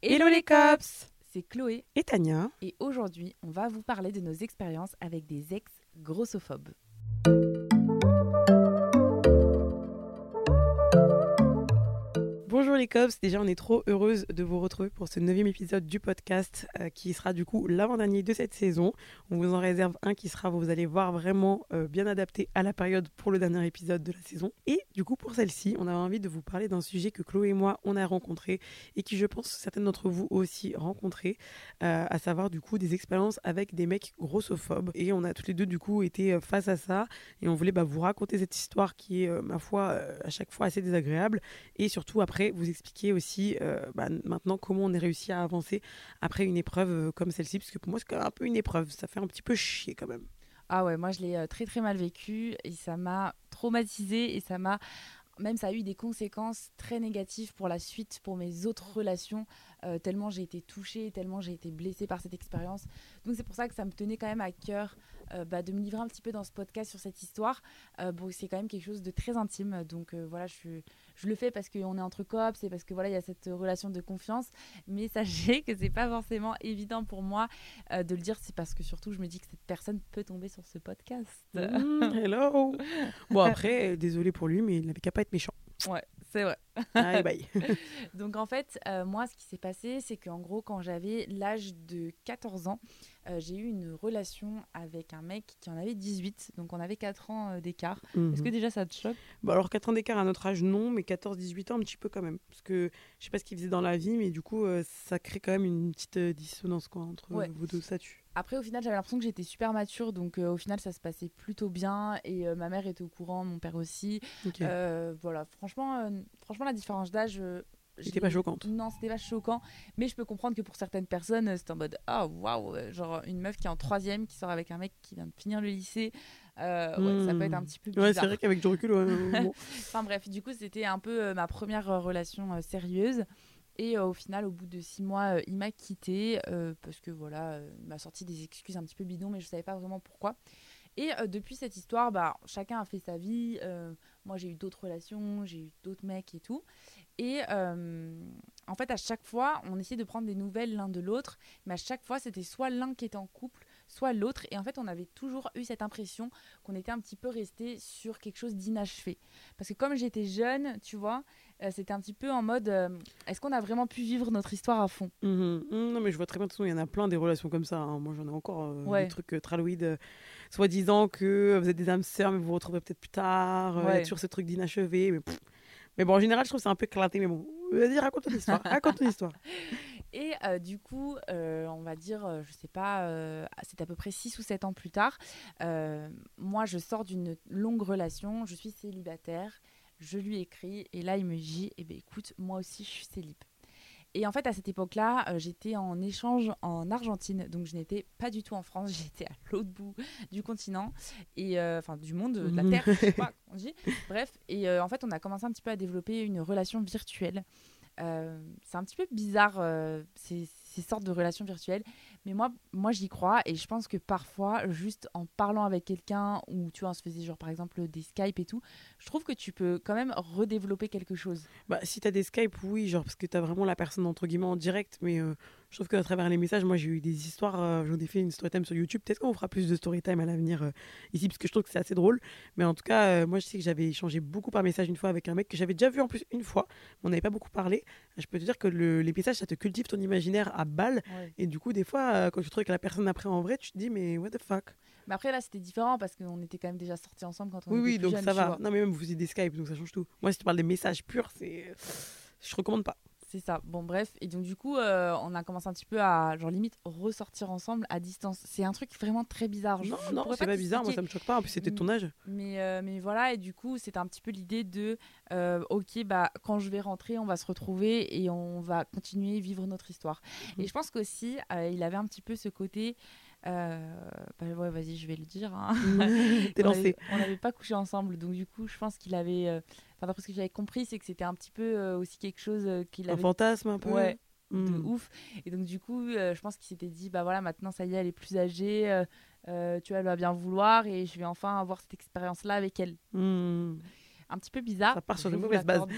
Hello les cops. C'est Chloé. Et Tania. Et aujourd'hui on va vous parler de nos expériences avec des ex grossophobes. Bonjour les cops, déjà on est trop heureuse de vous retrouver pour ce neuvième épisode du podcast euh, qui sera du coup l'avant-dernier de cette saison. On vous en réserve un qui sera, vous allez voir, vraiment euh, bien adapté à la période pour le dernier épisode de la saison. Et du coup pour celle-ci, on avait envie de vous parler d'un sujet que Chloé et moi on a rencontré et qui je pense certaines d'entre vous aussi rencontré, euh, à savoir du coup des expériences avec des mecs grossophobes. Et on a toutes les deux du coup été face à ça et on voulait bah, vous raconter cette histoire qui est, ma foi, à chaque fois assez désagréable et surtout après vous expliquer aussi euh, bah, maintenant comment on est réussi à avancer après une épreuve euh, comme celle-ci parce que pour moi c'est quand même un peu une épreuve ça fait un petit peu chier quand même Ah ouais, moi je l'ai euh, très très mal vécu et ça m'a traumatisée et ça m'a même ça a eu des conséquences très négatives pour la suite, pour mes autres relations, tellement j'ai été touchée, tellement j'ai été blessée par cette expérience. Donc c'est pour ça que ça me tenait quand même à cœur bah, de me livrer un petit peu dans ce podcast sur cette histoire. Bon, c'est quand même quelque chose de très intime, donc voilà, je, je le fais parce qu'on est entre cops, c'est parce que voilà, il y a cette relation de confiance. Mais sachez que c'est pas forcément évident pour moi euh, de le dire, c'est parce que surtout je me dis que cette personne peut tomber sur ce podcast. Mmh, hello bon après euh, désolé pour lui mais il n'avait qu'à pas être méchant Ouais, c'est vrai. Allez bye Donc en fait, euh, moi, ce qui s'est passé, c'est qu'en gros, quand j'avais l'âge de 14 ans, euh, j'ai eu une relation avec un mec qui en avait 18. Donc on avait 4 ans euh, d'écart. Est-ce que Mhm. déjà ça te choque? Bon, alors 4 ans d'écart à notre âge non mais 14-18 ans un petit peu quand même parce que je sais pas ce qu'il faisait dans la vie mais du coup euh, ça crée quand même une petite dissonance quoi entre Ouais. vos deux statuts Après, au final, j'avais l'impression que j'étais super mature. Donc euh, au final, ça se passait plutôt bien. Et euh, ma mère était au courant, mon père aussi. Euh, voilà, franchement, franchement, la différence d'âge. C'était pas choquante. Non, c'était pas choquant. Mais je peux comprendre que pour certaines personnes, c'est en mode Ah, waouh euh, Genre une meuf qui est en troisième, qui sort avec un mec qui vient de finir le lycée. Euh, ouais, ça peut être un petit peu bizarre. Ouais, c'est vrai qu'avec du recul, ouais, bon. Enfin bref, du coup, c'était un peu euh, ma première euh, relation sérieuse. Et au final, au bout de six mois, il m'a quitté euh, parce que voilà, il m'a sorti des excuses un petit peu bidons, mais je savais pas vraiment pourquoi. Et euh, depuis cette histoire, bah, chacun a fait sa vie. euh, moi, j'ai eu d'autres relations, j'ai eu d'autres mecs et tout. Et euh, en fait, à chaque fois, on essayait de prendre des nouvelles l'un de l'autre, mais à chaque fois, c'était soit l'un qui était en couple, soit l'autre. Et en fait, on avait toujours eu cette impression qu'on était un petit peu resté sur quelque chose d'inachevé. Parce que comme j'étais jeune, tu vois, euh, c'était un petit peu en mode euh, est-ce qu'on a vraiment pu vivre notre histoire à fond? Mhm. Mhm, Non, mais je vois très bien, de toute façon, il y en a plein des relations comme ça. hein. Moi, j'en ai encore euh, Ouais. des trucs euh, traloïdes, soi-disant que vous êtes des âmes sœurs, mais vous vous retrouverez peut-être plus tard. Il y a Ouais. toujours ce truc d'inachevé. Mais, pff. mais bon, en général, je trouve que c'est un peu éclaté. Mais bon, vas-y, raconte ton histoire. raconte ton histoire. Et euh, du coup, euh, on va dire, euh, je sais pas, c'est à peu près 6 ou 7 ans plus tard, moi je sors d'une longue relation, je suis célibataire, je lui écris et là il me dit, eh ben écoute, moi aussi je suis célib. Et en fait, à cette époque-là, euh, j'étais en échange en Argentine, donc je n'étais pas du tout en France, j'étais à l'autre bout du continent, et euh, enfin du monde, de la Mhm. Terre, je sais pas on dit. Bref, et euh, en fait, on a commencé un petit peu à développer une relation virtuelle. C'est un petit peu bizarre ces, ces sortes de relations virtuelles, mais moi, moi j'y crois et je pense que parfois, juste en parlant avec quelqu'un ou tu vois, on se faisait genre par exemple des Skype et tout, je trouve que tu peux quand même redévelopper quelque chose. Bah, si t'as des Skype, oui, genre parce que t'as vraiment la personne entre guillemets en direct, mais euh, je trouve qu'à travers les messages, moi j'ai eu des histoires, euh, j'en ai fait une story time sur YouTube. Peut-être qu'on fera plus de story time à l'avenir euh, ici, parce que je trouve que c'est assez drôle. Mais en tout cas, euh, moi je sais que j'avais échangé beaucoup par message une fois avec un mec que j'avais déjà vu en plus une fois, mais on n'avait pas beaucoup parlé. Je peux te dire que le- les messages, ça te cultive ton imaginaire à balle. Et du coup, des fois, quand tu trouves avec la personne après en vrai, tu te dis, mais what the fuck? Mais après là, c'était différent parce qu'on était quand même déjà sortis ensemble quand on Oui, était oui, plus donc ça va. Non, mais même vous faisiez des Skype, donc ça change tout. Moi, si tu parles des messages purs, c'est. Je recommande pas. C'est ça. Bon, bref. Et donc, du coup, euh, on a commencé un petit peu à, genre, limite, ressortir ensemble à distance. C'est un truc vraiment très bizarre. Je- Non, je non, c'est pas bizarre, moi ça me choque pas. En plus, c'était ton âge. Mais, euh, mais voilà, et du coup, c'était un petit peu l'idée de euh, ok, bah, quand je vais rentrer, on va se retrouver et on va continuer vivre notre histoire. Mhm. Et je pense qu'aussi, il avait un petit peu ce côté. euh, bah ouais, vas-y, je vais le dire. hein. T'es On lancé. On n'avait pas couché ensemble, donc du coup, je pense qu'il avait. euh, Enfin, d'après ce que j'avais compris, c'est que c'était un petit peu euh, aussi quelque chose euh, qu'il Un avait. fantasme un peu. Ouais, de Hmm. ouf. Et donc, du coup, euh, je pense qu'il s'était dit, bah voilà, maintenant, ça y est, elle est plus âgée, euh, tu vois, elle va bien vouloir et je vais enfin avoir cette expérience-là avec elle. Hmm. Un petit peu bizarre. Ça part sur mauvaises bases. l'accorde.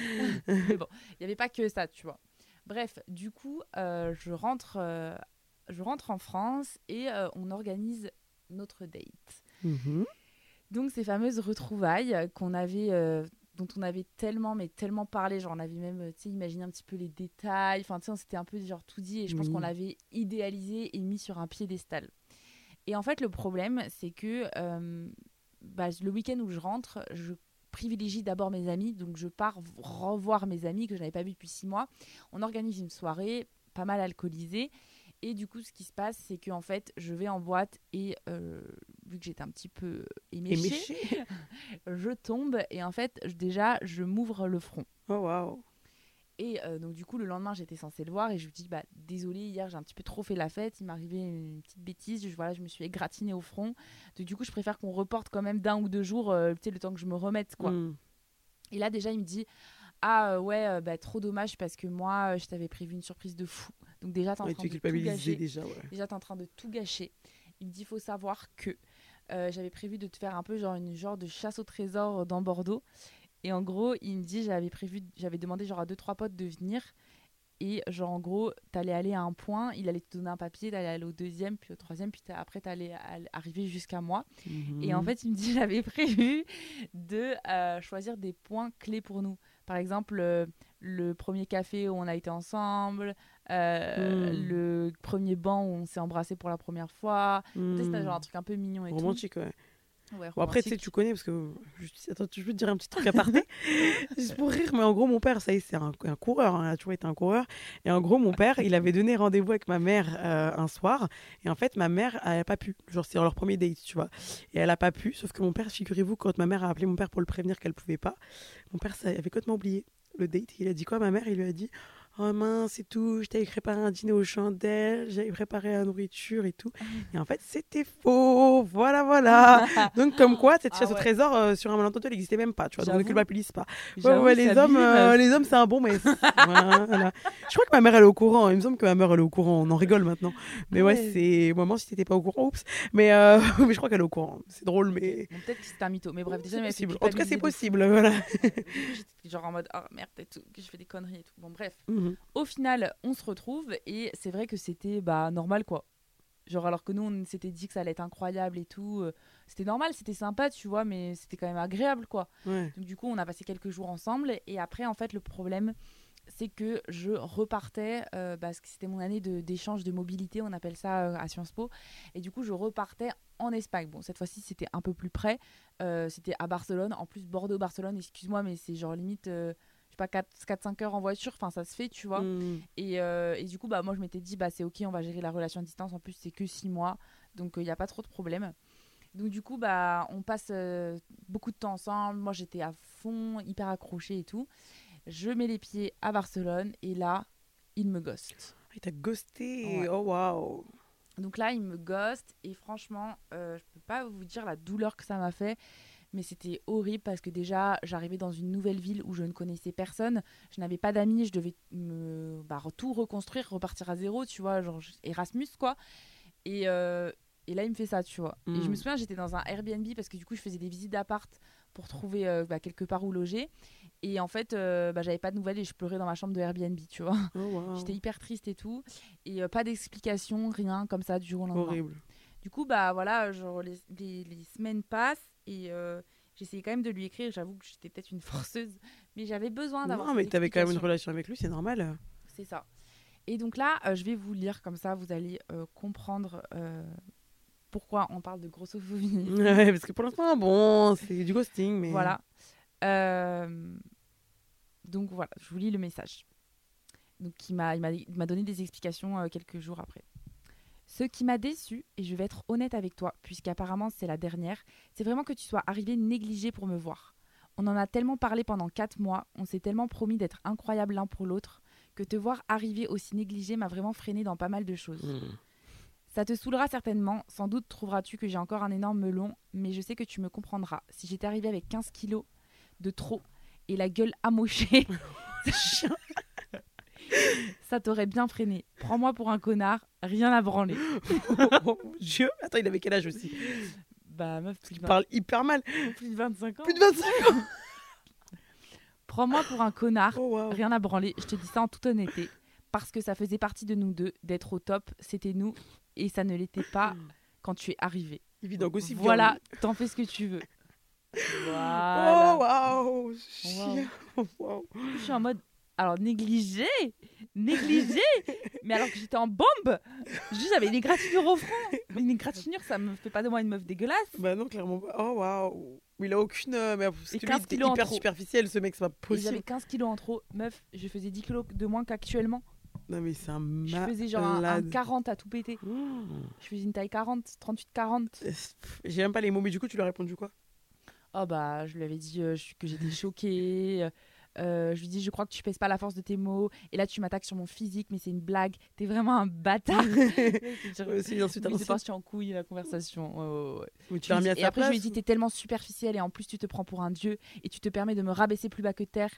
Mais bon, il n'y avait pas que ça, tu vois. Bref, du coup, euh, je, rentre, euh, je rentre en France et on organise notre date. Mhm. Donc ces fameuses retrouvailles qu'on avait, dont on avait tellement, mais tellement parlé, genre on avait même, euh, tu sais, imaginé un petit peu les détails, enfin tu sais, on s'était un peu genre tout dit et je pense qu'on l'avait idéalisé et mis sur un piédestal. Et en fait le problème c'est que euh, bah, le week-end où je rentre, je privilégie d'abord mes amis, donc je pars revoir mes amis que je n'avais pas vus depuis six mois. On organise une soirée, pas mal alcoolisée. Et du coup, ce qui se passe, c'est que en fait, je vais en boîte et euh, vu que j'étais un petit peu éméchée, Éméché. je tombe et en fait, je- déjà, je m'ouvre le front. Oh waouh. Et euh, donc, du coup, le lendemain, j'étais censée le voir et je lui dis bah, Désolée, hier, j'ai un petit peu trop fait la fête. Il m'est arrivé une petite bêtise. Je, voilà, je me suis égratignée au front. Donc, du coup, je préfère qu'on reporte quand même d'un ou deux jours, euh, le temps que je me remette. quoi. Hmm. Et là, déjà, il me dit Ah ouais, bah, trop dommage parce que moi, je t'avais prévu une surprise de fou. Donc, déjà, t'es en Ouais, train tu de es tout gâcher. déjà, ouais. Déjà, en train de tout gâcher. Il me dit, faut savoir que euh, j'avais prévu de te faire un peu genre une genre de chasse au trésor dans Bordeaux. Et en gros, il me dit, j'avais prévu, j'avais demandé genre à deux trois potes de venir. Et genre en gros, t'allais aller à un point, il allait te donner un papier, t'allais aller au deuxième, puis au troisième, puis après t'allais al- arriver jusqu'à moi. Et en Mhm. fait, il me dit, j'avais prévu de euh, choisir des points clés pour nous. Par exemple, euh, le premier café où on a été ensemble, euh, Mm. le premier banc où on s'est embrassé pour la première fois. Sais, c'était Hmm. genre un truc un peu mignon et romantique, ouais. tout. Ouais, Bon, après, tu sais, tu connais, parce que. Attends, je veux te dire un petit truc à parté. Juste pour rire, mais en gros, mon père, ça y est, c'est un, un coureur. hein, il a toujours été un coureur. Et en gros, mon père, il avait donné rendez-vous avec ma mère euh, un soir. Et en fait, ma mère, elle n'a pas pu. Genre, c'est leur premier date, tu vois. Et elle n'a pas pu. Sauf que mon père, figurez-vous, quand ma mère a appelé mon père pour le prévenir qu'elle pouvait pas, mon père ça, avait complètement oublié le date. Il a dit quoi à ma mère? Il lui a dit Oh mince, c'est tout, je t'avais préparé un dîner aux chandelles, j'avais préparé la nourriture et tout. Et en fait, c'était faux. Voilà, voilà. Donc, comme quoi, cette Ah chasse au trésor euh, sur un malentendu, elle n'existait même pas, tu vois. Donc, ne culpabilise pas. Ouais, ouais, les hommes, euh, les hommes, c'est un bon, mais voilà. Je crois que ma mère, elle est au courant. Il me semble que ma mère, elle est au courant. On en rigole maintenant. Mais ouais, c'est. Maman, si t'étais pas au courant, oups. Mais, euh, mais je crois qu'elle est au courant. C'est drôle, mais. Bon, peut-être que c'était un mytho, mais bref, déjà, il c'est m'a fait possible. En tout cas, c'est possible. Voilà. genre en mode, ah merde, peut-être que je fais des conneries et tout. Bon, bref. Mhm. Au final, on se retrouve et c'est vrai que c'était bah, normal quoi. Genre alors que nous on s'était dit que ça allait être incroyable et tout, euh, c'était normal, c'était sympa tu vois, mais c'était quand même agréable quoi. Ouais. Donc du coup on a passé quelques jours ensemble et après en fait le problème c'est que je repartais euh, parce que c'était mon année de- d'échange de, mobilité, on appelle ça euh, à Sciences Po, et du coup je repartais en Espagne. Bon cette fois-ci c'était un peu plus près, c'était à Barcelone, en plus Bordeaux-Barcelone, excuse-moi mais c'est genre limite, je sais pas 4-5 heures en voiture, enfin ça se fait tu vois. Mhm. Et, euh, et du coup, bah, moi, je m'étais dit, bah, c'est ok, on va gérer la relation à distance. En plus, c'est que six mois, donc il n'y a pas trop de problème. Donc du coup, bah, on passe euh, beaucoup de temps ensemble. Moi, j'étais à fond, hyper accrochée et tout. Je mets les pieds à Barcelone et là, il me ghost. Ah, Il t'a ghosté. Ouais. Oh, waouh. Donc là, il me ghost et franchement, euh, je peux pas vous dire la douleur que ça m'a fait. Mais c'était horrible parce que déjà, j'arrivais dans une nouvelle ville où je ne connaissais personne. Je n'avais pas d'amis, je devais me, bah, tout reconstruire, repartir à zéro, tu vois, genre Erasmus, quoi. Et, euh, et là, il me fait ça, tu vois. Et je me souviens, j'étais dans un Airbnb parce que du coup, je faisais des visites d'appart pour trouver euh, bah, quelque part où loger. Et en fait, euh, bah, j'avais pas de nouvelles et je pleurais dans ma chambre de Airbnb, tu vois. Oh. J'étais hyper triste et tout. Et euh, pas d'explication, rien, comme ça, du jour au lendemain. Horrible. Du coup, bah voilà, genre les, les- les semaines passent et euh, j'essayais quand même de lui écrire. J'avoue que j'étais peut-être une forceuse, mais j'avais besoin d'avoir. Non, mais cette t'avais quand même une relation avec lui, c'est normal. C'est ça. Et donc là, euh, je vais vous lire comme ça, vous allez euh, comprendre pourquoi on parle de grossophobie. Ouais, parce que pour l'instant, bon, c'est du ghosting, mais. Voilà. Donc voilà, je vous lis le message. Donc il m'a donné des explications quelques jours après. Ce qui m'a déçu, et je vais être honnête avec toi, puisqu'apparemment c'est la dernière, c'est vraiment que tu sois arrivé négligé pour me voir. On en a tellement parlé pendant quatre mois, on s'est tellement promis d'être incroyables l'un pour l'autre, que te voir arriver aussi négligé m'a vraiment freiné dans pas mal de choses. Hmm. Ça te saoulera certainement, sans doute trouveras-tu que j'ai encore un énorme melon, mais je sais que tu me comprendras. Si j'étais arrivée avec 15 kilos de trop et la gueule amochée, ça t'aurait bien freiné. Prends-moi pour un connard, rien à branler. oh mon Dieu. Attends, il avait quel âge aussi? Bah meuf, plus Il de, parle hyper mal. 20 plus de 25 ans. Plus de 25 ans. Prends-moi pour un connard, Oh, rien à branler. Je te dis ça en toute honnêteté. Parce que ça faisait partie de nous deux, d'être au top, c'était nous, et ça ne l'était pas quand tu es arrivé. Gossip Girl. Voilà, t'en fais ce que tu veux. Voilà. Oh, waouh. Wow. Waouh. Je suis en mode. Alors, négligé Négligé Mais alors que j'étais en bombe Juste, j'avais des égratignures au front Mais une égratignure, ça me fait pas de moi une meuf dégueulasse Bah non, clairement pas. Oh, waouh. Mais il a aucune. euh, Mais parce que 15 lui, c'était kilos en hyper superficiel, ce mec, c'est pas possible. J'avais 15 kilos en trop. Meuf, je faisais 10 kilos de moins qu'actuellement. Non, mais c'est un Je malade. faisais genre un, un 40 à tout péter. Mmh. Je faisais une taille 40, 38-40. Euh, J'ai même pas les mots, mais du coup, tu lui as répondu quoi? Oh bah, je lui avais dit euh, je- que j'étais choquée. Euh, je lui dis, je crois que tu pèses pas la force de tes mots. Et là, tu m'attaques sur mon physique, mais c'est une blague. T'es vraiment un bâtard. C'est Oui, c'est l'ancienne. parti en couille la conversation. Ouais, ouais, ouais. Mais tu à et après, je lui dit, t'es tellement superficiel et en plus, tu te prends pour un dieu et tu te permets de me rabaisser plus bas que terre.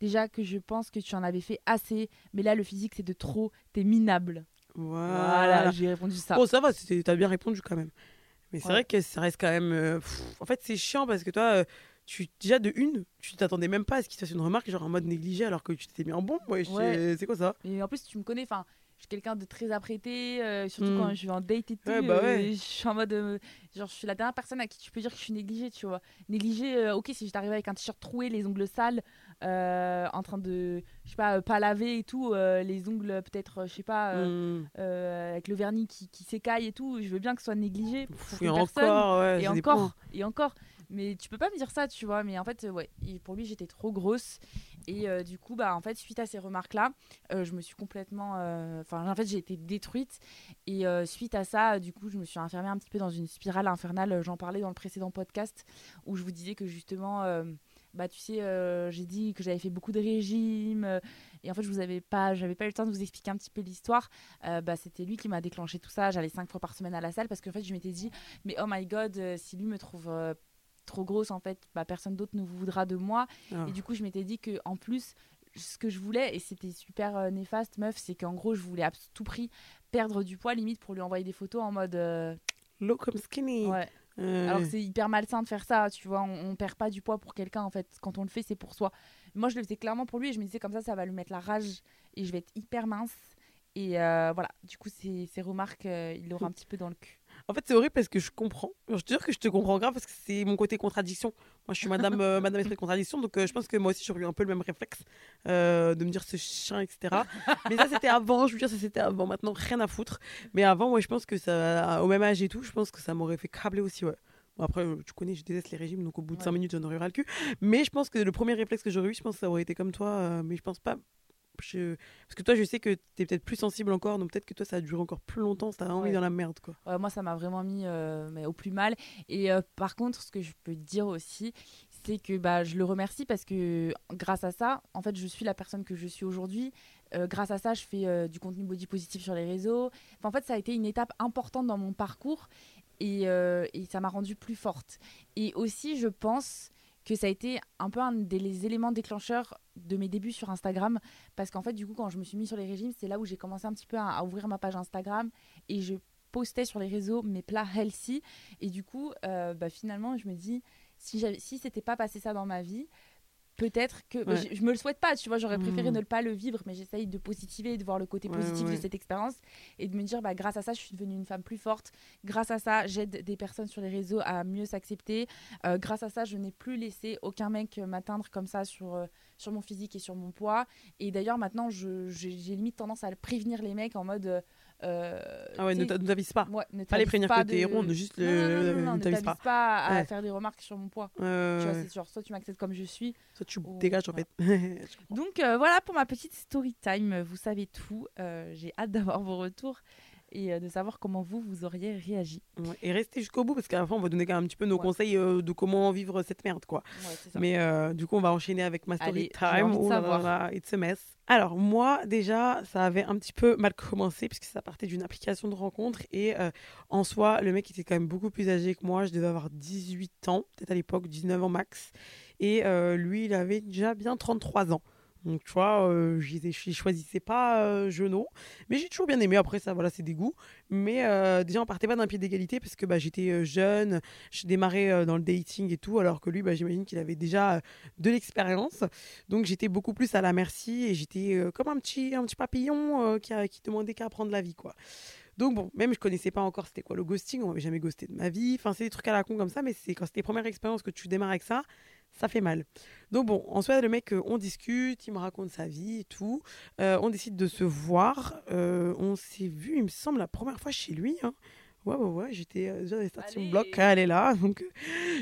Déjà que je pense que tu en avais fait assez, mais là, le physique, c'est de trop. T'es minable. Voilà, Voilà. j'ai répondu ça. Bon, ça va, t'as bien répondu quand même. Mais c'est vrai que ça reste quand même. euh, pff, en fait, c'est chiant parce que toi, euh, tu, déjà de une, tu t'attendais même pas à ce qu'il fasse une remarque, genre en mode négligé, alors que tu t'étais mis en bon. Ouais, je- Ouais. c'est quoi ça? Et en plus, tu me connais, enfin, je suis quelqu'un de très apprêté, euh, surtout Hmm. quand je vais en date et tout. Ouais, bah ouais. euh, je suis en mode. euh, genre, je suis la dernière personne à qui tu peux dire que je suis négligée, tu vois. Négligée, ok, si j'étais arrivée avec un t-shirt troué, les ongles sales, en train de, je sais pas, pas laver et tout, les ongles peut-être, je sais pas, Hmm. avec le vernis qui, qui s'écaille et tout, je veux bien que ce soit négligé. pour Pff, certaines Et ouais, encore, et encore. Mais tu peux pas me dire ça, tu vois. Mais en fait, euh, ouais, pour lui, j'étais trop grosse. Et euh, du coup, bah, en fait, suite à ces remarques-là, euh, je me suis complètement. Enfin, en fait, j'ai été détruite. Et suite à ça, du coup, je me suis enfermée un petit peu dans une spirale infernale. J'en parlais dans le précédent podcast où je vous disais que justement. bah, tu sais, j'ai dit que j'avais fait beaucoup de régimes et en fait, je vous avais pas, pas eu le temps de vous expliquer un petit peu l'histoire. Bah, c'était lui qui m'a déclenché tout ça. J'allais cinq fois par semaine à la salle parce qu'en fait, je m'étais dit, mais oh my god, si lui me trouve trop grosse, en fait, bah, personne d'autre ne voudra de moi. Ah. Et du coup, je m'étais dit que en plus, ce que je voulais, et c'était super euh, néfaste, meuf, c'est qu'en gros, je voulais à tout prix perdre du poids, limite pour lui envoyer des photos en mode. euh, comme skinny. ouais. Euh, Alors c'est hyper malsain de faire ça, tu vois. On, on perd pas du poids pour quelqu'un, en fait. Quand on le fait, c'est pour soi. Moi, je le faisais clairement pour lui et je me disais comme ça, ça va lui mettre la rage et je vais être hyper mince. Et euh, voilà, du coup, ces, ces remarques, euh, il l'aura un petit peu dans le cul. En fait, c'est horrible parce que je comprends. Je te jure que je te comprends grave parce que c'est mon côté contradiction. Moi, je suis madame, euh, madame esprit de contradiction, donc euh, je pense que moi aussi, j'aurais eu un peu le même réflexe euh, de me dire ce chien, etc. Mais ça, c'était avant. Je veux dire, ça, c'était avant. Maintenant, rien à foutre. Mais avant, moi, je pense que ça, au même âge et tout, je pense que ça m'aurait fait câbler aussi, ouais. Bon, après, tu connais, je déteste les régimes, donc au bout de Ouais. 5 minutes, j'en aurais ras le cul. Mais je pense que le premier réflexe que j'aurais eu, je pense que ça aurait été comme toi. mais je pense pas. Je- Parce que toi, je sais que tu es peut-être plus sensible encore, donc peut-être que toi, ça a duré encore plus longtemps, ça t'a vraiment mis dans la merde, quoi. Ouais, moi, ça m'a vraiment mis euh, mais au plus mal. Et euh, par contre, ce que je peux te dire aussi, c'est que bah, je le remercie parce que grâce à ça, en fait, je suis la personne que je suis aujourd'hui. Euh, grâce à ça, je fais du contenu body positif sur les réseaux. Enfin, en fait, ça a été une étape importante dans mon parcours et, et ça m'a rendue plus forte. Et aussi, je pense que ça a été un peu un des éléments déclencheurs de mes débuts sur Instagram. Parce qu'en fait du coup quand je me suis mis sur les régimes c'est là où j'ai commencé un petit peu à, ouvrir ma page Instagram et je postais sur les réseaux mes plats healthy. Et du coup euh, bah, finalement je me dis si si c'était pas passé ça dans ma vie peut-être que Ouais. je, je me le souhaite pas tu vois j'aurais préféré Mhm. ne pas le vivre mais j'essaye de positiver de voir le côté positif ouais. de cette expérience et de me dire bah grâce à ça je suis devenue une femme plus forte grâce à ça j'aide des personnes sur les réseaux à mieux s'accepter Euh, grâce à ça je n'ai plus laissé aucun mec euh, m'atteindre comme ça sur euh, sur mon physique et sur mon poids et d'ailleurs maintenant j'ai j'ai limite tendance à prévenir les mecs en mode euh, Ah ouais, ne t'avise pas. ouais, ne Pas les prévenir pas que t'es de- juste Non, non, non, le- non, non, ne t'avise pas. pas à Ouais. faire des remarques sur mon poids. Euh, Tu vois, c'est genre, soit tu m'acceptes comme je suis. Toi, tu ou- dégages en fait. Donc euh, voilà pour ma petite story time. Vous savez tout. Euh, J'ai hâte d'avoir vos retours et euh, de savoir comment vous, vous auriez réagi. Ouais, Et restez jusqu'au bout parce qu'à la fin, on va donner quand même un petit peu nos Ouais. conseils euh, de comment vivre cette merde, quoi. Ça. Mais euh, du coup, on va enchaîner avec ma story Allez, time. Oh là là, it's a mess. Alors, moi, déjà, ça avait un petit peu mal commencé puisque ça partait d'une application de rencontre. Et euh, en soi, le mec était quand même beaucoup plus âgé que moi. Je devais avoir 18 ans, peut-être à l'époque, 19 ans max. Et lui, il avait déjà bien 33 ans. Donc, tu vois, euh, je choisissais pas euh. Mais j'ai toujours bien aimé. Après, ça, voilà, c'est des goûts. Mais déjà, on partait pas d'un pied d'égalité parce que bah, j'étais jeune, je démarrais dans le dating et tout, alors que lui, bah, j'imagine qu'il avait déjà de l'expérience. Donc, j'étais beaucoup plus à la merci et j'étais comme un petit, un petit papillon qui, a- qui demandait qu'à apprendre la vie, quoi. Donc bon, même je connaissais pas encore c'était quoi le ghosting, on m'avait jamais ghosté de ma vie. Enfin, c'est des trucs à la con comme ça, mais c'est quand c'est tes premières expériences que tu démarres avec ça, ça fait mal. Donc bon, en soi, le mec, euh, on discute, il me raconte sa vie et tout. Euh, on décide de se voir. Euh, on s'est vu, il me semble, la première fois chez lui. hein. Ouais, ouais, ouais, j'étais déjà dans les starting Allez. blocks, elle est là. Donc,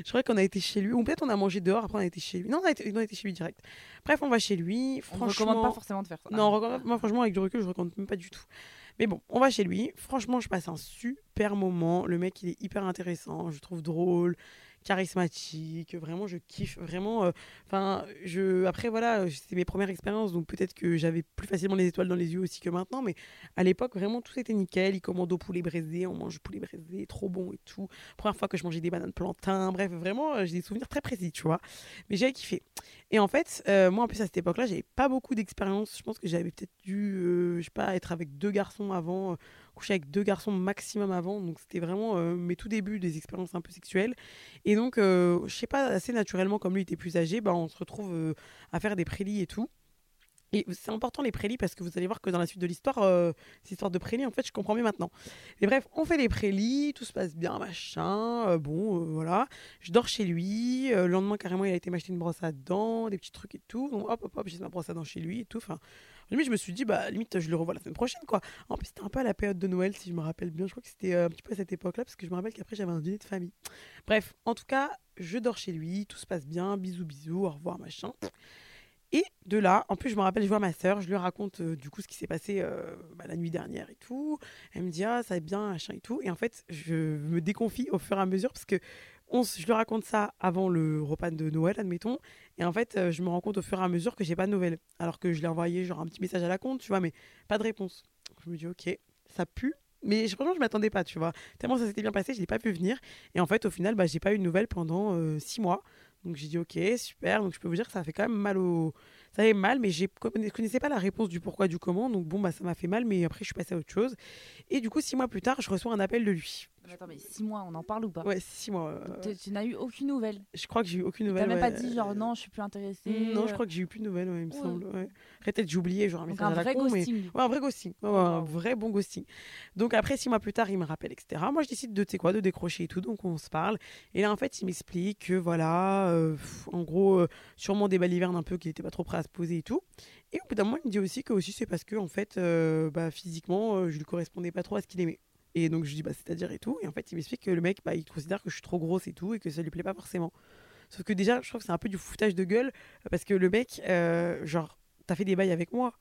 je crois qu'on a été chez lui. Ou peut-être on a mangé dehors, après on a été chez lui. Non, on a été, on a été chez lui direct. Bref, on va chez lui. On ne Franchement, recommande pas forcément de faire ça. non, on moi franchement avec du recul je recommande même pas du tout. Mais bon, on va chez lui. Franchement, je passe un super moment. Le mec, il est hyper intéressant. Je le trouve drôle, charismatique. Vraiment, je kiffe. Vraiment. euh, Enfin, je. Après, voilà, c'était mes premières expériences, donc peut-être que j'avais plus facilement les étoiles dans les yeux aussi que maintenant. Mais à l'époque, vraiment, tout était nickel. Il commande au poulet braisé. On mange poulet braisé, trop bon et tout. Première fois que je mangeais des bananes plantains. Bref, vraiment, euh, j'ai des souvenirs très précis, tu vois. Mais j'avais kiffé. Et en fait, euh, moi, en plus, à cette époque-là, j'avais pas beaucoup d'expérience. Je pense que j'avais peut-être dû, je sais pas, être avec deux garçons avant, coucher avec deux garçons maximum avant. Donc, c'était vraiment euh, mes tout débuts des expériences un peu sexuelles. Et donc, euh, je sais pas, assez naturellement, comme lui était plus âgé, bah, on se retrouve euh, à faire des prélis et tout. Et c'est important les prélis parce que vous allez voir que dans la suite de l'histoire, euh, cette histoire de prélis, en fait, je comprends mieux maintenant. Mais bref, on fait les prélis, tout se passe bien, machin. euh, bon, euh, voilà. Je dors chez lui. euh, le lendemain, carrément, il a été m'acheter une brosse à dents, des petits trucs et tout. Donc, hop, hop, hop, j'ai ma brosse à dents chez lui et tout. Enfin, limite, je me suis dit, bah, limite, je le revois la semaine prochaine, quoi. En plus, c'était un peu à la période de Noël, si je me rappelle bien. Je crois que c'était un petit peu à cette époque-là, parce que je me rappelle qu'après, j'avais un dîner de famille. Bref, en tout cas, je dors chez lui, tout se passe bien, bisous, bisous, au revoir, machin. Et de là, en plus, je me rappelle, je vois ma sœur, je lui raconte euh, du coup ce qui s'est passé euh, bah, la nuit dernière et tout. Elle me dit, ah, ça va bien, machin et tout. Et en fait, je me déconfie au fur et à mesure parce que je lui raconte ça avant le repas de Noël, admettons. Et en fait, euh, je me rends compte au fur et à mesure que j'ai pas de nouvelles. Alors que je lui ai envoyé genre un petit message à la compte, tu vois, mais pas de réponse. Je me dis, ok, ça pue. Mais franchement, je m'attendais pas, tu vois. Tellement ça s'était bien passé, je l'ai pas pu venir. Et en fait, au final, bah, j'ai pas eu de nouvelles pendant six mois. Donc j'ai dit, ok, super. Donc je peux vous dire que ça fait quand même mal au. Ça fait mal, mais je ne connaissais pas la réponse du pourquoi, du comment. Donc bon, bah, ça m'a fait mal, mais après, je suis passée à autre chose. Et du coup, six mois plus tard, je reçois un appel de lui. Mais Attends, mais six mois, on en parle ou pas Ouais, six mois. euh, Donc, tu- n'as eu aucune nouvelle. je crois que j'ai eu aucune T'as nouvelle. même ouais. pas dit genre non, je suis plus intéressée. Non, je crois que j'ai eu plus de nouvelles, ouais, il me Ouais. semble. Ouais. Après, peut-être j'ai oublié, genre un message un vrai con, mais- ghosting. Ouais, un vrai ghosting. Un vrai bon ghosting. Donc après, six mois plus tard, il me rappelle, etc. Moi, je décide de, tu quoi, de décrocher et tout. Donc on se parle. Et là, en fait, il m'explique que voilà, euh, en gros, euh, sûrement des balivernes un peu, qu'il était pas trop prêt à se poser et tout. Et au bout d'un moment, il me dit aussi que aussi c'est parce que, en fait, euh, bah, physiquement, euh, je lui correspondais pas trop à ce qu'il aimait. Et donc je dis, bah, c'est-à-dire et tout. Et en fait, il m'explique que le mec, bah, il considère que je suis trop grosse et tout, et que ça lui plaît pas forcément. Sauf que déjà, je trouve que c'est un peu du foutage de gueule, parce que le mec, euh, genre, t'as fait des bails avec moi.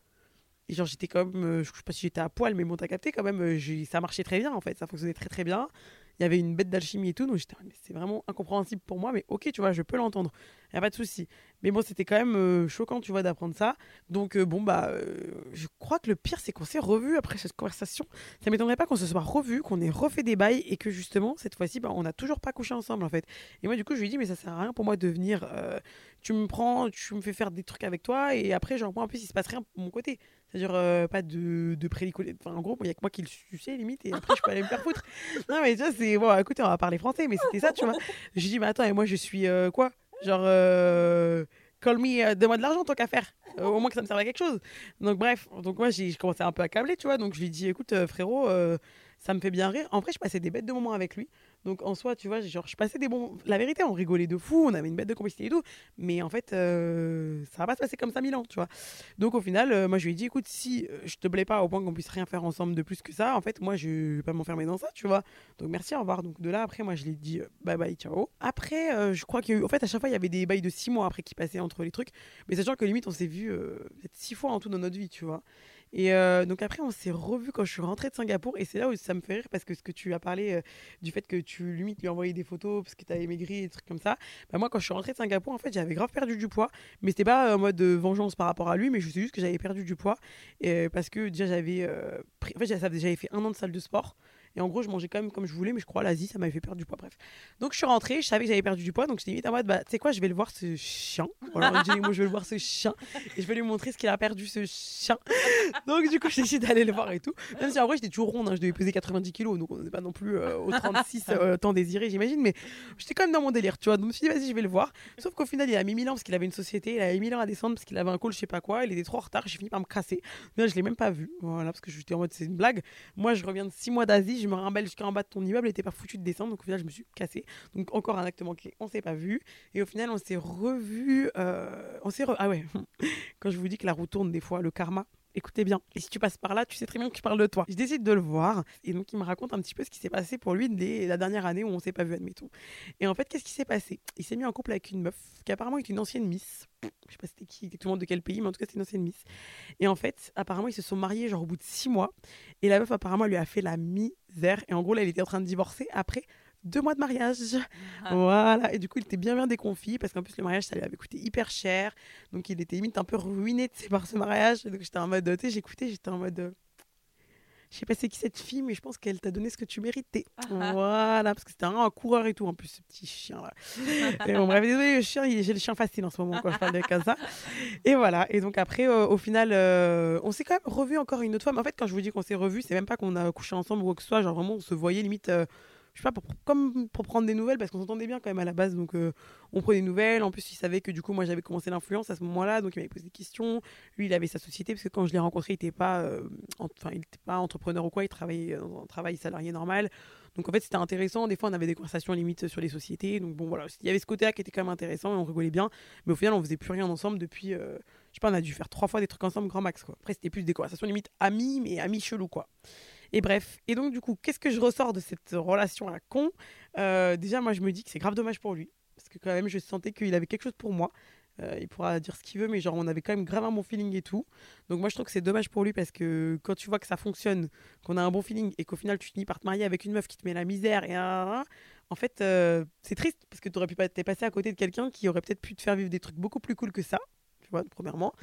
Et genre, j'étais même, euh, je sais pas si j'étais à poil, mais bon, t'as capté quand même, euh, ça marchait très bien en fait, ça fonctionnait très très bien. Il y avait une bête d'alchimie et tout, donc j'étais, mais c'est vraiment incompréhensible pour moi, mais ok, tu vois, je peux l'entendre, y a pas de souci. Mais bon, c'était quand même euh, choquant, tu vois, d'apprendre ça. Donc euh, bon, bah, euh, je crois que le pire, c'est qu'on s'est revus après cette conversation. Ça m'étonnerait pas qu'on se soit revus, qu'on ait refait des bails et que justement, cette fois-ci, bah, on n'a toujours pas couché ensemble en fait. Et moi, du coup, je lui dit, mais ça sert à rien pour moi de venir. tu me prends, tu me fais faire des trucs avec toi et après, genre, moi, en plus, il se passe rien de mon côté. C'est-à-dire, euh, pas de, de prélicolé. Enfin, en gros, il y a que moi qui le suçais, limite, et après, je peux aller me faire foutre. Non, mais tu vois, c'est. Bon, écoutez, on va parler français, mais c'était ça, tu vois. J'ai dit, mais attends, et moi, je suis euh, quoi? Genre, euh, call me, euh, donne-moi de l'argent, tant qu'à faire. Au moins que ça me serve à quelque chose. Donc, bref, donc moi, j'ai commencé un peu à câbler, tu vois. Donc, je lui ai dit, écoute, frérot, ça me fait bien rire. En vrai, je passais des bêtes de moments avec lui. Donc en soi, tu vois, genre, je passais des bons. La vérité, on rigolait de fou, on avait une bête de complicité et tout. Mais en fait, euh, ça va pas se passer comme ça mille ans, tu vois. Donc au final, euh, moi, je lui ai dit, écoute, si euh, je te plais pas au point qu'on puisse rien faire ensemble de plus que ça, en fait, moi, je vais pas m'enfermer dans ça, tu vois. Donc merci, au revoir. Donc de là, après, moi, je lui ai dit, euh, bye bye, ciao. Après, je crois qu'en fait, à chaque fois, il y avait des bails de six mois après qui passaient entre les trucs. Mais sachant que limite, on s'est vu peut-être six fois en tout dans notre vie, tu vois. Et euh, donc après, on s'est revu quand je suis rentrée de Singapour. Et c'est là où ça me fait rire parce que ce que tu as parlé euh, du fait que tu limite lui envoyais des photos parce que tu avais maigri et des trucs comme ça. Bah, moi, quand je suis rentrée de Singapour, en fait, j'avais grave perdu du poids. Mais c'était pas euh, en mode de vengeance par rapport à lui, mais je sais juste que j'avais perdu du poids. Euh, parce que déjà, j'avais euh, pris- en fait, j'avais fait un an de salle de sport. Et en gros, je mangeais quand même comme je voulais, mais je crois l'Asie, ça m'avait fait perdre du poids. Bref. Donc, je suis rentrée, je savais que j'avais perdu du poids. Donc, j'étais limite en mode, bah, tu sais quoi, je vais le voir ce chien. On dit, moi, je vais le voir ce chien. Et je vais lui montrer ce qu'il a perdu, ce chien. Donc, du coup, j'ai décidé d'aller le voir et tout. Même si en vrai, j'étais toujours ronde, hein, je devais peser 90 kilos. Donc, on n'est pas non plus euh, au 36 euh, tant désiré, j'imagine. Mais j'étais quand même dans mon délire, tu vois. Donc, je me suis dit, vas-y, je vais le voir. Sauf qu'au final, il a mis 1000 ans parce qu'il avait une société. Il avait mis 1000 ans à descendre parce qu'il avait un call, je sais pas quoi. Il était trop en retard. J'ai fini par me casser. Là, je l'ai même pas vu. Voilà, parce que j'étais en mode, c'est une blague. Moi, je reviens de 6 mois d'Asie. Je me remballe jusqu'en bas de ton immeuble. T'es pas foutu de descendre. Donc, au final, je me suis cassée. Donc, encore un acte manqué. On s'est pas vu. Et au final, on s'est revu. euh, On s'est. Ah ouais. Quand je vous dis que la roue tourne des fois, le karma. Écoutez bien. Et si tu passes par là, tu sais très bien que je parle de toi. Je décide de le voir. Et donc, il me raconte un petit peu ce qui s'est passé pour lui dès la dernière année où on s'est pas vu, admettons. Et en fait, qu'est-ce qui s'est passé? Il s'est mis en couple avec une meuf qui apparemment est une ancienne Miss. Je sais pas c'était qui, tout le monde de quel pays, mais en tout cas, c'est une ancienne Miss. Et en fait, apparemment, ils se sont mariés genre au bout de six mois. Et la meuf, apparemment, lui a fait la misère. Et en gros, là, il était en train de divorcer après deux mois de mariage. Voilà. Et du coup, il était bien, bien déconfit parce qu'en plus, le mariage, ça lui avait coûté hyper cher. Donc, il était limite un peu ruiné par ce mariage. Donc, j'étais en mode, tu sais, j'écoutais, j'étais en mode. Je sais pas c'est qui cette fille, mais je pense qu'elle t'a donné ce que tu méritais. voilà, parce que c'était un, un coureur et tout, en plus, ce petit chien là. et bon, bref, désolé, le chien, j'ai le chien facile en ce moment quand je parle de Casa. Et voilà, et donc après, euh, au final, euh, on s'est quand même revu encore une autre fois. Mais en fait, quand je vous dis qu'on s'est revu, c'est même pas qu'on a couché ensemble ou quoi que ce soit. Genre vraiment, on se voyait limite. euh, je sais pas, comme pour prendre des nouvelles, parce qu'on s'entendait bien quand même à la base, donc euh, on prenait des nouvelles. En plus, il savait que du coup, moi, j'avais commencé l'influence à ce moment-là, donc il m'avait posé des questions. Lui, il avait sa société, parce que quand je l'ai rencontré, il était pas, euh, en- enfin, il était pas entrepreneur ou quoi, il travaillait dans un travail salarié normal. Donc en fait, c'était intéressant. Des fois, on avait des conversations limite sur les sociétés. Donc bon, voilà, il y avait ce côté-là qui était quand même intéressant et on rigolait bien. Mais au final, on faisait plus rien ensemble depuis, euh, je sais pas, on a dû faire trois fois des trucs ensemble, grand max. Après, c'était plus des conversations limite amis, mais amis chelous, quoi. Et bref. Et donc, du coup, qu'est-ce que je ressors de cette relation à con? Euh, Déjà, moi, je me dis que c'est grave dommage pour lui. Parce que quand même, je sentais qu'il avait quelque chose pour moi. Euh, il pourra dire ce qu'il veut, mais genre, on avait quand même grave un bon feeling et tout. Donc, moi, je trouve que c'est dommage pour lui parce que quand tu vois que ça fonctionne, qu'on a un bon feeling et qu'au final, tu finis par te marier avec une meuf qui te met la misère et un. En fait, euh, c'est triste parce que tu aurais pu pas passé à côté de quelqu'un qui aurait peut-être pu te faire vivre des trucs beaucoup plus cool que ça. Tu vois, premièrement.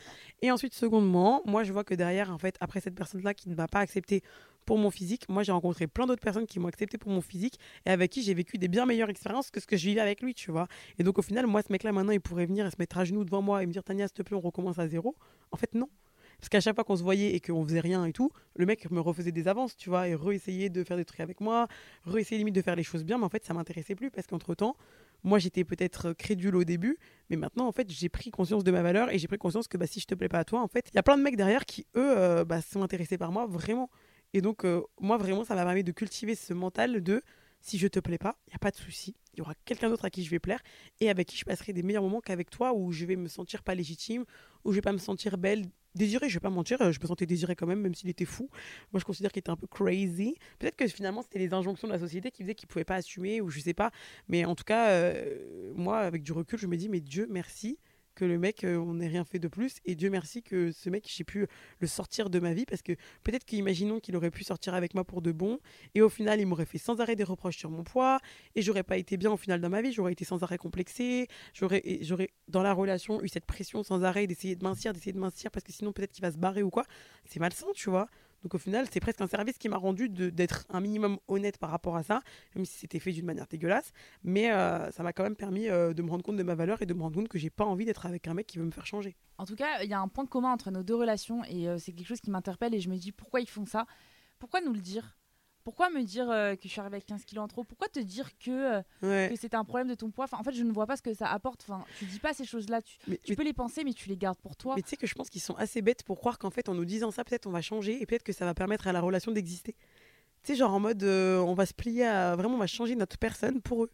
Et ensuite, secondement, moi, je vois que derrière, en fait, après cette personne-là qui ne m'a pas accepté pour mon physique, moi, j'ai rencontré plein d'autres personnes qui m'ont accepté pour mon physique et avec qui j'ai vécu des bien meilleures expériences que ce que je vivais avec lui, tu vois. Et donc, au final, moi, ce mec-là, maintenant, il pourrait venir et se mettre à genoux devant moi et me dire, Tania, s'il te plaît, on recommence à zéro. En fait, non. Parce qu'à chaque fois qu'on se voyait et qu'on faisait rien et tout, le mec me refaisait des avances, tu vois, et re-essayait de faire des trucs avec moi, re-essayait limite de faire les choses bien, mais en fait, ça m'intéressait plus parce qu'entre-temps, moi, j'étais peut-être crédule au début, mais maintenant, en fait, j'ai pris conscience de ma valeur et j'ai pris conscience que bah, si je te plais pas à toi, en fait, il y a plein de mecs derrière qui, eux, euh, bah, sont intéressés par moi, vraiment. Et donc, euh, moi, vraiment, ça m'a permis de cultiver ce mental de si je te plais pas, il n'y a pas de souci. Il y aura quelqu'un d'autre à qui je vais plaire et avec qui je passerai des meilleurs moments qu'avec toi où je vais me sentir pas légitime, où je vais pas me sentir belle, désirée. Je vais pas mentir, euh, je me sentais désirée quand même, même s'il était fou. Moi, je considère qu'il était un peu crazy. Peut-être que finalement, c'était les injonctions de la société qui faisaient qu'il pouvait pas assumer ou je sais pas. Mais en tout cas, euh, moi, avec du recul, je me dis, mais Dieu merci que le mec, euh, on n'ait rien fait de plus. Et Dieu merci que ce mec, j'ai pu le sortir de ma vie parce que peut-être qu'imaginons qu'il aurait pu sortir avec moi pour de bon. Et au final, il m'aurait fait sans arrêt des reproches sur mon poids. Et j'aurais pas été bien au final dans ma vie. J'aurais été sans arrêt complexée. J'aurais, j'aurais dans la relation eu cette pression sans arrêt d'essayer de mincir, d'essayer de mincir parce que sinon peut-être qu'il va se barrer ou quoi. C'est malsain, tu vois. Donc au final, c'est presque un service qui m'a rendu d'être un minimum honnête par rapport à ça, même si c'était fait d'une manière dégueulasse. Mais euh, ça m'a quand même permis euh, de me rendre compte de ma valeur et de me rendre compte que j'ai pas envie d'être avec un mec qui veut me faire changer. En tout cas, il y a un point commun entre nos deux relations et euh, c'est quelque chose qui m'interpelle et je me dis pourquoi ils font ça? Pourquoi nous le dire? Pourquoi me dire euh, que je suis arrivée avec 15 kilos en trop? Pourquoi te dire que, euh, Ouais. que c'était un problème de ton poids? Enfin, En fait, je ne vois pas ce que ça apporte. Enfin, tu dis pas ces choses-là. Tu, Mais, tu mais- peux les penser, mais tu les gardes pour toi. mais tu sais que je pense qu'ils sont assez bêtes pour croire qu'en fait, en nous disant ça, peut-être on va changer et peut-être que ça va permettre à la relation d'exister. Tu sais, genre en mode, euh, on va se plier à. Vraiment, on va changer notre personne pour eux.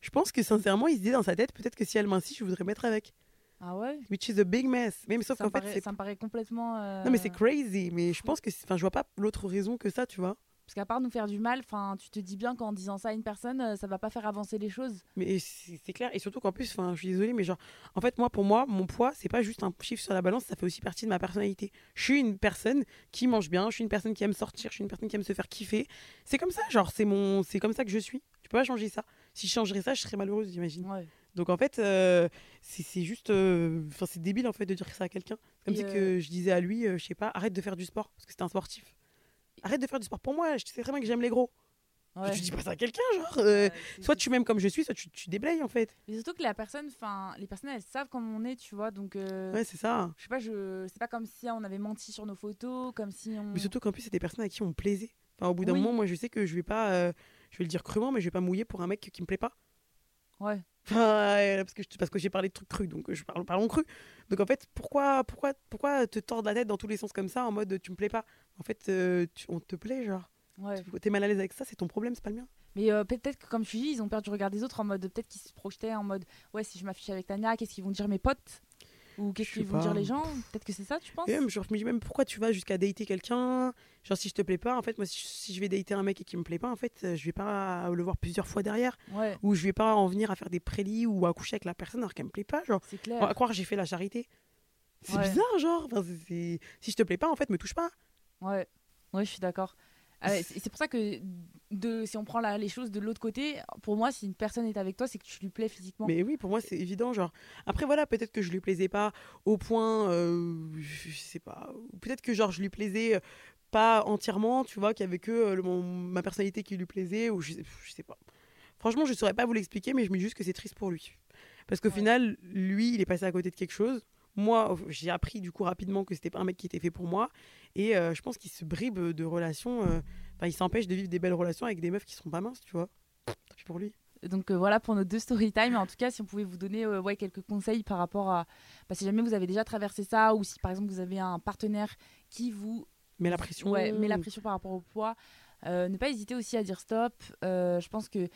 Je pense que sincèrement, il se dit dans sa tête, peut-être que si elle mincit, je voudrais mettre avec. Ah ouais? Which is a big mess. Mais, mais sauf qu'en fait, ça me paraît complètement. Non, mais c'est crazy. Mais je pense que. Enfin, je vois pas l'autre raison que ça, tu vois. Parce qu'à part nous faire du mal, enfin, tu te dis bien qu'en disant ça à une personne, euh, ça va pas faire avancer les choses. Mais c'est c'est clair. Et surtout qu'en plus, enfin, je suis désolée, mais genre, en fait, moi, pour moi, mon poids, c'est pas juste un chiffre sur la balance, ça fait aussi partie de ma personnalité. Je suis une personne qui mange bien, je suis une personne qui aime sortir, je suis une personne qui aime se faire kiffer. C'est comme ça, genre, c'est mon, c'est comme ça que je suis. Tu peux pas changer ça. Si je changerais ça, je serais malheureuse, j'imagine. Ouais. Donc en fait, euh, c'est c'est juste, euh, enfin, c'est débile en fait de dire ça à quelqu'un. Comme si euh, que je disais à lui, je sais pas, arrête de faire du sport parce que c'était un sportif. Arrête de faire du sport pour moi. Je sais très bien que j'aime les gros. Ouais. Tu dis pas ça à quelqu'un, genre. euh, Ouais, soit tu m'aimes comme je suis, soit tu, tu déblayes en fait. Mais surtout que la personne, enfin, les personnes, elles savent comment on est, tu vois. Donc, euh, Ouais, c'est ça. je sais pas, je, c'est pas comme si on avait menti sur nos photos, comme si on. Mais surtout qu'en plus, c'est des personnes à qui on plaisait. Enfin, au bout d'un Oui. moment, moi, je sais que je vais pas, euh, je vais le dire crûment, mais je vais pas mouiller pour un mec qui me plaît pas. Ouais. Enfin, parce que, je- parce que j'ai parlé de trucs crus, donc je parle parlons cru. Donc en fait, pourquoi, pourquoi, pourquoi te tordre la tête dans tous les sens comme ça en mode tu me plais pas? En fait, euh, tu- on te plaît, genre. Ouais. T'es mal à l'aise avec ça, c'est ton problème, c'est pas le mien. Mais euh, peut-être que, comme tu dis, ils ont perdu le regard des autres en mode. Peut-être qu'ils se projetaient en mode Ouais, si je m'affiche avec Tania, qu'est-ce qu'ils vont dire mes potes? Ou qu'est-ce Je qu'ils vont dire les gens? Peut-être que c'est ça, tu penses? Et même, genre, je me dis même pourquoi tu vas jusqu'à dater quelqu'un? Genre, si je te plais pas, en fait, moi, si, si je vais dater un mec et qui me plaît pas, en fait, euh, je vais pas le voir plusieurs fois derrière. Ouais, Ou je vais pas en venir à faire des prélis ou à coucher avec la personne alors qu'elle me plaît pas, genre. clair. croire que j'ai fait la charité. C'est Ouais. bizarre, genre. Enfin, Si je te plais pas, en fait, me touche pas. Ouais, ouais, je suis d'accord. Ah ouais, c'est pour ça que de, si on prend la- les choses de l'autre côté, pour moi, si une personne est avec toi, c'est que tu lui plais physiquement. Mais oui, pour moi, c'est évident. Genre, après, voilà, peut-être que je lui plaisais pas au point, euh, je sais pas, peut-être que genre je lui plaisais euh, pas entièrement, tu vois, qu'il y avait que euh, le- mon- ma personnalité qui lui plaisait, ou je, je sais pas. Franchement, je saurais pas vous l'expliquer, mais je me dis juste que c'est triste pour lui, parce qu'au Ouais. final, lui, il est passé à côté de quelque chose. Moi, j'ai appris du coup rapidement que c'était pas un mec qui était fait pour moi, et euh, je pense qu'il se bribe de relations. euh, Enfin, il s'empêche de vivre des belles relations avec des meufs qui sont pas minces, tu vois. Tant pis pour lui. Donc euh, voilà pour nos deux story time. En tout cas, si on pouvait vous donner euh, ouais, quelques conseils par rapport à. bah, si jamais vous avez déjà traversé ça, ou si par exemple vous avez un partenaire qui vous Mais la pression. ouais, met la pression par rapport au poids, euh, ne pas hésiter aussi à dire stop. Je pense que.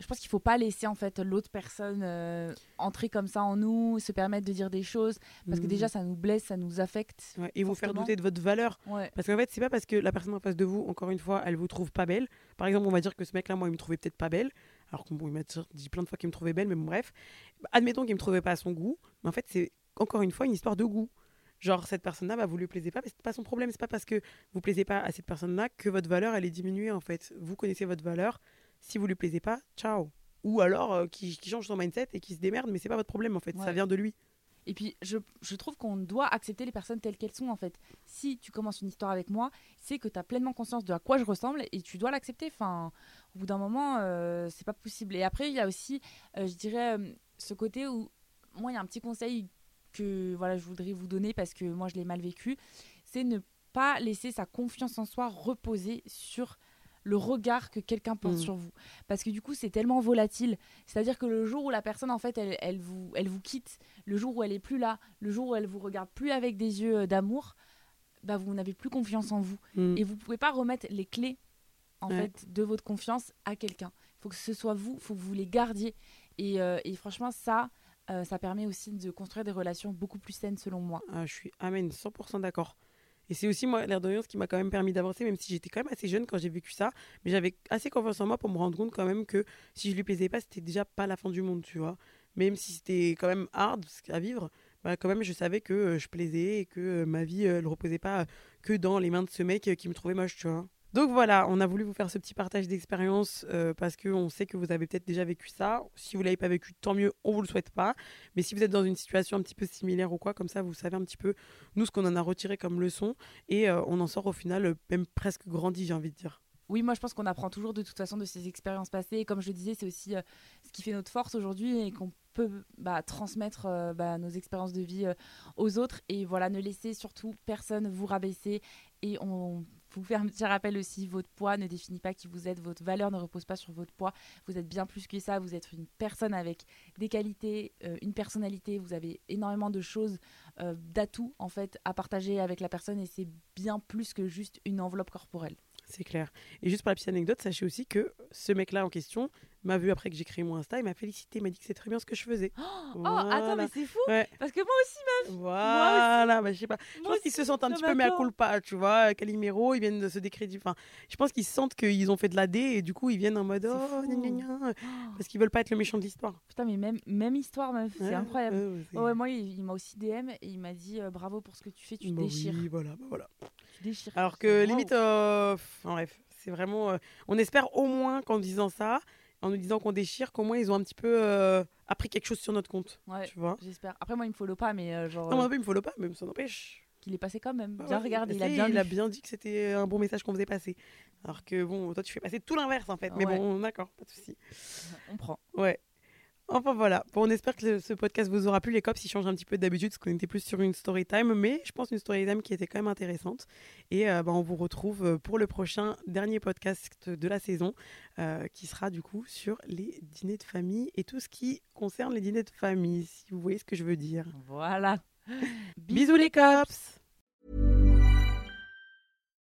Je pense qu'il faut pas laisser en fait l'autre personne euh, entrer comme ça en nous, se permettre de dire des choses, parce que Mhm. déjà ça nous blesse, ça nous affecte. Ouais, et vous faire douter de votre valeur. Ouais, Parce qu'en fait, c'est pas parce que la personne en face de vous, encore une fois, elle vous trouve pas belle. Par exemple, on va dire que ce mec-là, moi, il me trouvait peut-être pas belle. Alors il m'a dit plein de fois qu'il me trouvait belle, mais bon, bref. Admettons qu'il me trouvait pas à son goût. Mais en fait, c'est encore une fois une histoire de goût. Genre, cette personne-là, bah, vous lui plaisez pas, mais c'est pas son problème. C'est pas parce que vous plaisez pas à cette personne-là que votre valeur, elle est diminuée, en fait. Vous connaissez votre valeur. Si vous lui plaisez pas, ciao. Ou alors, euh, qui, qui change son mindset et qui se démerde, mais c'est pas votre problème, en fait. Ça vient de lui. Et puis, je, je trouve qu'on doit accepter les personnes telles qu'elles sont, en fait. Si tu commences une histoire avec moi, c'est que tu as pleinement conscience de à quoi je ressemble et tu dois l'accepter. Enfin, au bout d'un moment, euh, c'est pas possible. Et après, il y a aussi, euh, je dirais, euh, ce côté où, moi, il y a un petit conseil que voilà, je voudrais vous donner parce que moi, je l'ai mal vécu. C'est ne pas laisser sa confiance en soi reposer sur le regard que quelqu'un porte Mhm. sur vous. Parce que du coup, c'est tellement volatile. C'est-à-dire que le jour où la personne, en fait, elle, elle, vous, elle vous quitte, le jour où elle est plus là, le jour où elle vous regarde plus avec des yeux euh, d'amour, bah, vous n'avez plus confiance en vous. Mm. Et vous pouvez pas remettre les clés en Ouais. fait de votre confiance à quelqu'un. Il faut que ce soit vous, il faut que vous les gardiez. Et, euh, et franchement, ça, euh, ça permet aussi de construire des relations beaucoup plus saines selon moi. Ah, je suis amen, 100% d'accord. Et c'est aussi moi l'air de rien ce qui m'a quand même permis d'avancer, même si j'étais quand même assez jeune quand j'ai vécu ça. Mais j'avais assez confiance en moi pour me rendre compte quand même que si je lui plaisais pas, c'était déjà pas la fin du monde, tu vois. Même si c'était quand même hard à vivre, bah quand même je savais que euh, je plaisais et que euh, ma vie euh, elle reposait pas que dans les mains de ce mec euh, qui me trouvait moche, tu vois. Donc voilà, on a voulu vous faire ce petit partage d'expérience euh, parce qu'on sait que vous avez peut-être déjà vécu ça. Si vous l'avez pas vécu, tant mieux, on vous le souhaite pas. Mais si vous êtes dans une situation un petit peu similaire ou quoi, comme ça, vous savez un petit peu nous ce qu'on en a retiré comme leçon et euh, on en sort au final euh, même presque grandi, j'ai envie de dire. Oui, moi je pense qu'on apprend toujours de toute façon de ces expériences passées. Et comme je le disais, c'est aussi euh, ce qui fait notre force aujourd'hui et qu'on peut bah, transmettre bah, nos expériences de vie aux autres. Et voilà, ne laissez surtout personne vous rabaisser. Et on vous fait un petit aussi, votre poids ne définit pas qui vous êtes, votre valeur ne repose pas sur votre poids. Vous êtes bien plus que ça, vous êtes une personne avec des qualités, euh, une personnalité, vous avez énormément de choses, euh, d'atouts en fait à partager avec la personne et c'est bien plus que juste une enveloppe corporelle. C'est clair. Et juste pour la petite anecdote, sachez aussi que ce mec-là en question m'a vu après que j'ai créé mon Insta, il m'a félicité, il m'a dit que c'est très bien ce que je faisais. Oh, attends, mais c'est fou Ouais. Parce que moi aussi, meuf Voilà, bah, je sais pas. Je Moi pense qu'ils se aussi, sentent un petit peu mais à attends. culpa, tu vois. Calimero, ils viennent de se décréditer. Enfin, je pense qu'ils sentent qu'ils ont fait de la D et du coup ils viennent en mode oh, gna, gna, gna, Oh, parce qu'ils veulent pas être le méchant de l'histoire. Putain, mais même, même histoire, meuf, c'est Ouais, incroyable. ouais, moi, il, il m'a aussi DM et il m'a dit euh, bravo pour ce que tu fais, tu Bah déchires. oui, voilà, bah voilà. Tu déchires. Alors que limite, euh, enfin, bref, c'est vraiment. euh, on espère au moins qu'en disant ça, en nous disant qu'on déchire, qu'au moins ils ont un petit peu euh, appris quelque chose sur notre compte. Ouais, Tu vois j'espère. Après, moi, il me follow pas, mais euh, genre, Non, moi euh, il me follow pas, mais ça n'empêche. qu'il est passé quand même. Bah Bien ouais, regardé, il a bien il a bien dit que c'était un bon message qu'on faisait passer. Alors que bon, toi tu fais passer tout l'inverse en fait. Mais Ouais. bon, d'accord, pas de souci. On prend. Ouais. Enfin voilà. Bon, on espère que le- ce podcast vous aura plu. Les cops, ils changent un petit peu d'habitude parce qu'on était plus sur une story time, mais je pense une story time qui était quand même intéressante. Et euh, bah, on vous retrouve euh, pour le prochain dernier podcast de la saison, euh, qui sera du coup sur les dîners de famille et tout ce qui concerne les dîners de famille, si vous voyez ce que je veux dire. Voilà. Bisous les cops.